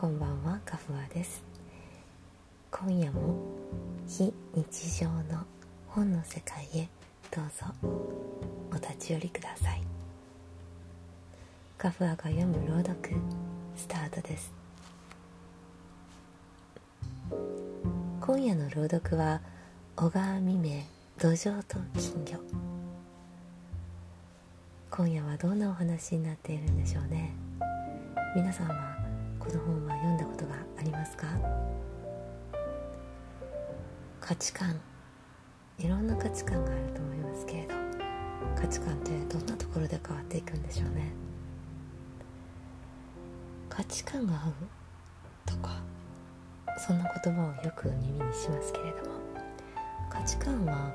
こんばんはカフアです。今夜も非日常の本の世界へどうぞ。お立ち寄りください。カフアが読む朗読スタートです。今夜の朗読は小川未明土壌と金魚。今夜はどんなお話になっているんでしょうね。皆さんはこの本は価値観いろんな価値観があると思いますけれど価値観ってどんなところで変わっていくんでしょうね。価値観が合うとかそんな言葉をよく耳にしますけれども価値観は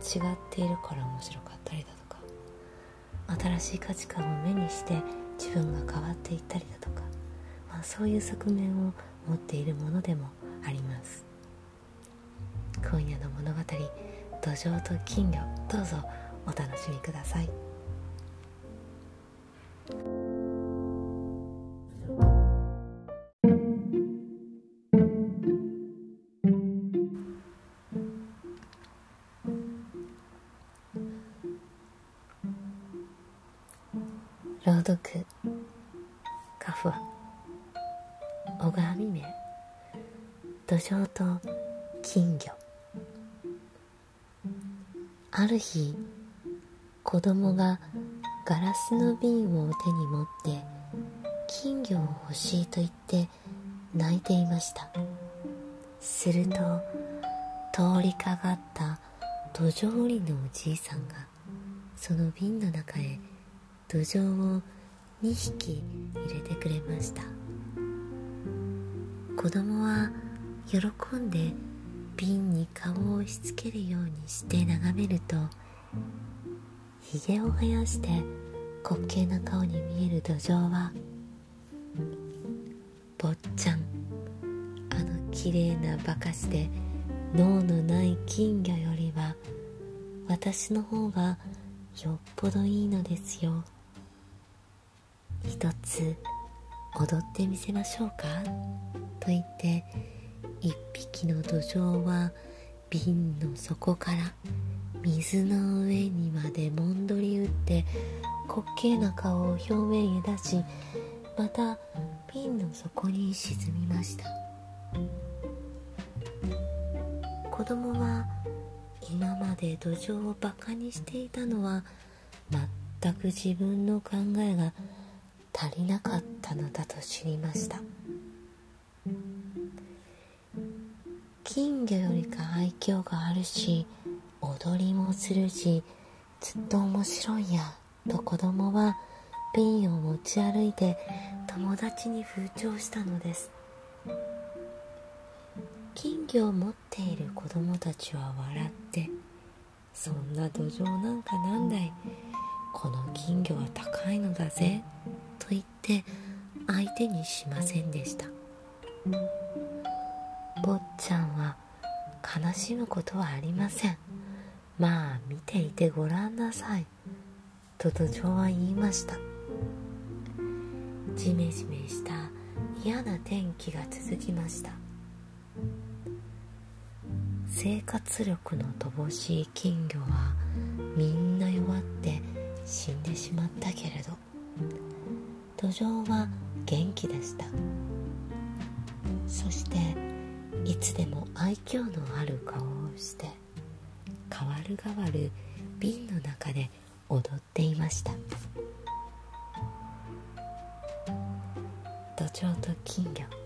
違っているから面白かったりだとか新しい価値観を目にして自分が変わっていったりだとか、まあ、そういう側面を持っているものでもあります。今夜の物語「土壌と金魚」どうぞお楽しみください。朗読カフア小川未明土壌と金魚。ある日子供がガラスの瓶を手に持って金魚を欲しいと言って泣いていました。すると通りかがった土壌売りのおじいさんがその瓶の中へ土壌を2匹入れてくれました。子供は喜んで瓶に顔を押し付けるようにして眺めるとひげを生やして滑稽な顔に見える土壌は坊ちゃん。あの綺麗なバカしで脳のない金魚よりは私の方がよっぽどいいのですよ。一つ踊ってみせましょうか？と言って一匹の土壌は瓶の底から水の上にまでもんどり打って滑稽な顔を表面へ出しまた瓶の底に沈みました。子供は今まで土壌をバカにしていたのは全く自分の考えが足りなかったのだと知りました。金魚よりか愛嬌があるし踊りもするしずっと面白いやと子供は瓶を持ち歩いて友達に風潮したのです。金魚を持っている子供たちは笑ってそんな土壌なんかなんだい。この金魚は高いのだぜと言って相手にしませんでした。坊ちゃんは悲しむことはありません。まあ見ていてごらんなさい。と土壌は言いました。ジメジメした嫌な天気が続きました。生活力の乏しい金魚はみんな弱って死んでしまったけれど土壌は元気でした。そしていつでも愛嬌のある顔をして変わる変わる瓶の中で踊っていました。土壌と金魚。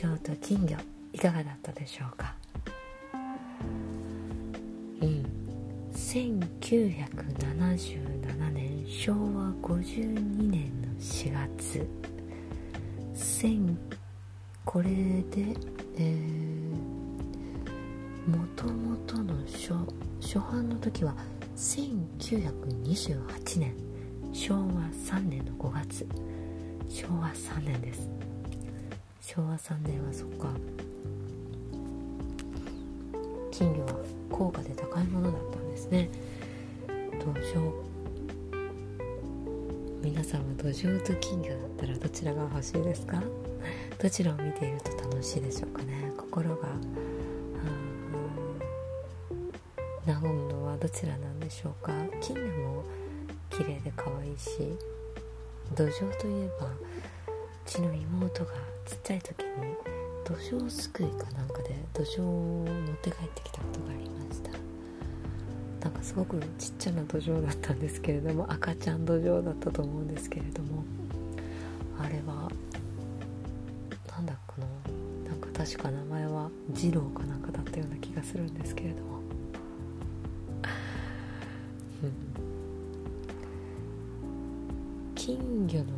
土壌と金魚いかがだったでしょうか？うん。1977年昭和52年の4月。1000これでえー、もともとの初初版の時は1928年昭和3年の5月。昭和3年です。昭和3年はそっか。金魚は高価で高いものだったんですね。土壌。皆さんは土壌と金魚だったらどちらが欲しいですか？どちらを見ていると楽しいでしょうかね。心が和むのはどちらなんでしょうか？金魚も綺麗で可愛いし土壌といえばちの妹がちっちゃい時に土壌すくいかなんかで土壌を持って帰ってきたことがありました。なんかすごくちっちゃな土壌だったんですけれども赤ちゃん土壌だったと思うんですけれどもあれはなんだこのなんか確か名前は二郎かなんかだったような気がするんですけれども。金魚の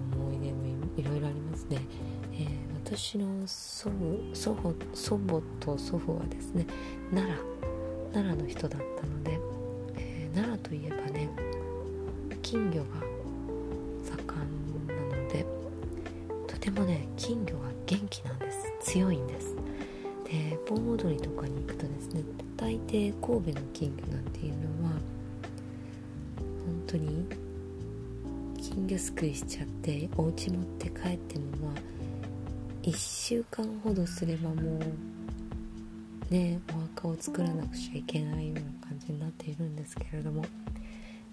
いろいろありますね、えー、私の祖母祖母祖母と祖父はですね奈良奈良の人だったので、えー、奈良といえばね金魚が盛んなのでとてもね金魚が元気なんです。強いんです。で盆踊りとかに行くとですね大抵神戸の金魚なんていうのは本当に金魚すくいしちゃってお家持って帰ってもまあ1週間ほどすればもうねお墓を作らなくちゃいけないような感じになっているんですけれども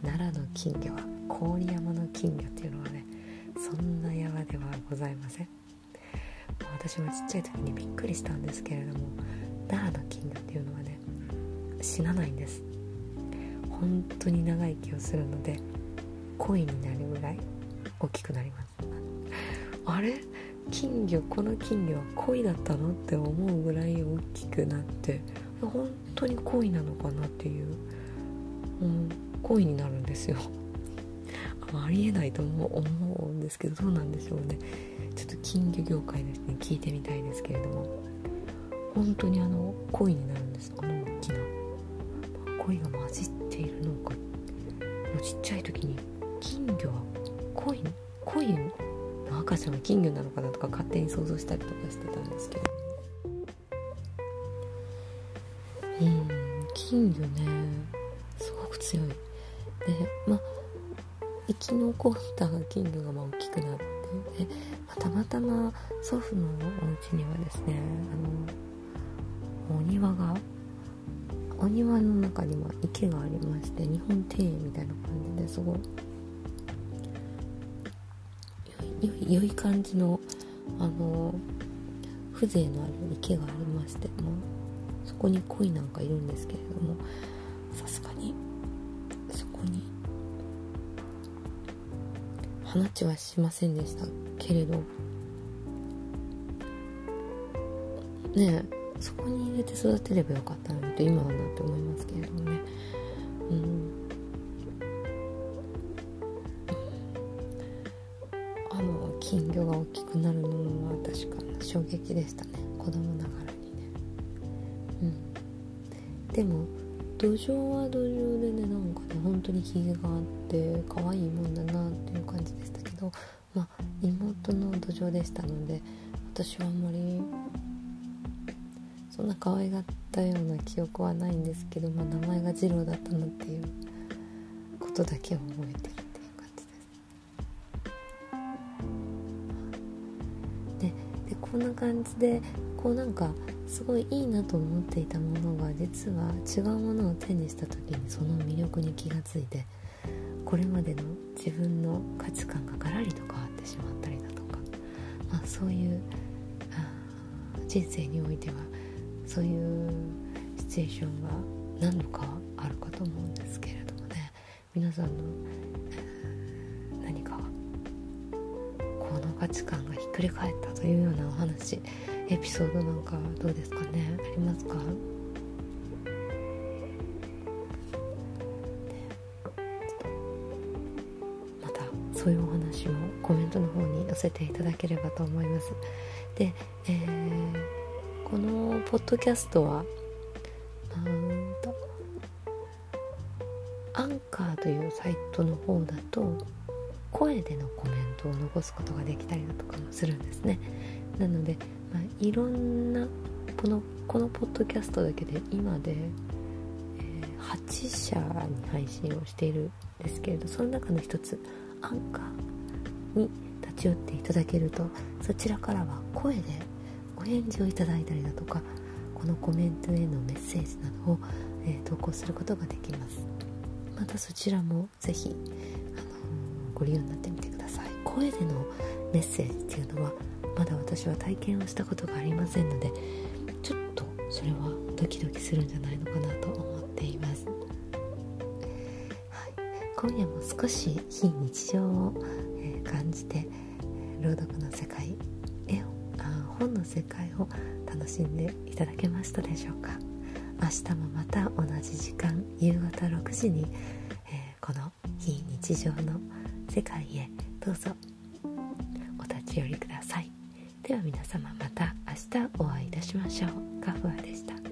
奈良の金魚は郡山の金魚っていうのはねそんな山ではございません。私もちっちゃい時にびっくりしたんですけれども奈良の金魚っていうのはね死なないんです。本当に長生きをするので恋になるぐらい大きくなります。あれ？金魚？この金魚は恋だったの？って思うぐらい大きくなって。本当に恋なのかなっていう、うん、恋になるんですよ。ありえないと思うんですけどどうなんでしょうね。ちょっと金魚業界の人に聞いてみたいですけれども。本当にあの恋になるんです。あの大きな。恋が混じっているのか。もうちっちゃい時に金魚は恋？恋？の赤ちゃんは金魚なのかなとか勝手に想像したりとかしてたんですけど。うん金魚ねすごく強い。でまあ生き残った金魚がまあ大きくなってで、まあ、たまたま祖父のお家にはですねあのお庭がお庭の中にも池がありまして日本庭園みたいな感じですごい良い感じのあの風情のある池がありましてもそこに鯉なんかいるんですけれどもさすがにそこに放ちはしませんでしたけれどねえそこに入れて育てればよかったのにと今はなって思いますけれどもね。うん。魚が大きくなるのは確か衝撃でしたね。子供ながらにね。うん。でも土壌は土壌でねなんかね本当にひげがあって可愛いもんだなっていう感じでしたけどまあ妹の土壌でしたので私はあんまりそんな可愛がったような記憶はないんですけど、まあ、名前が次郎だったなっていうことだけを覚えてる。こんな感じでこうなんかすごいいいなと思っていたものが実は違うものを手にした時にその魅力に気がついてこれまでの自分の価値観がガラリと変わってしまったりだとか、まあ、そういう人生においてはそういうシチュエーションが何度かあるかと思うんですけれどもね。皆さんのこの価値観がひっくり返ったというようなお話エピソードなんかどうですかね？ありますか？またそういうお話もコメントの方に寄せていただければと思います。で、えーこのポッドキャストはうんとアンカーというサイトの方だと声でのコメントを残すことができたりだとかもするんですね。なので、まあ、いろんなこのこのポッドキャストだけで今で、えー、8社に配信をしているんですけれどその中の一つアンカーに立ち寄っていただけるとそちらからは声でお返事をいただいたりだとかこのコメントへのメッセージなどを、えー、投稿することができます。またそちらもぜひ、ご利用になってみてください。声でのメッセージっていうのはまだ私は体験をしたことがありませんのでちょっとそれはドキドキするんじゃないのかなと思っています、はい、今夜も少し非日常を、え、感じて朗読の世界絵をあ本の世界を楽しんでいただけましたでしょうか。明日もまた同じ時間夕方6時に、えー、この非日常の世界へどうぞ。お立ち寄りください。では皆様また明日お会いいたしましょう。カフアでした。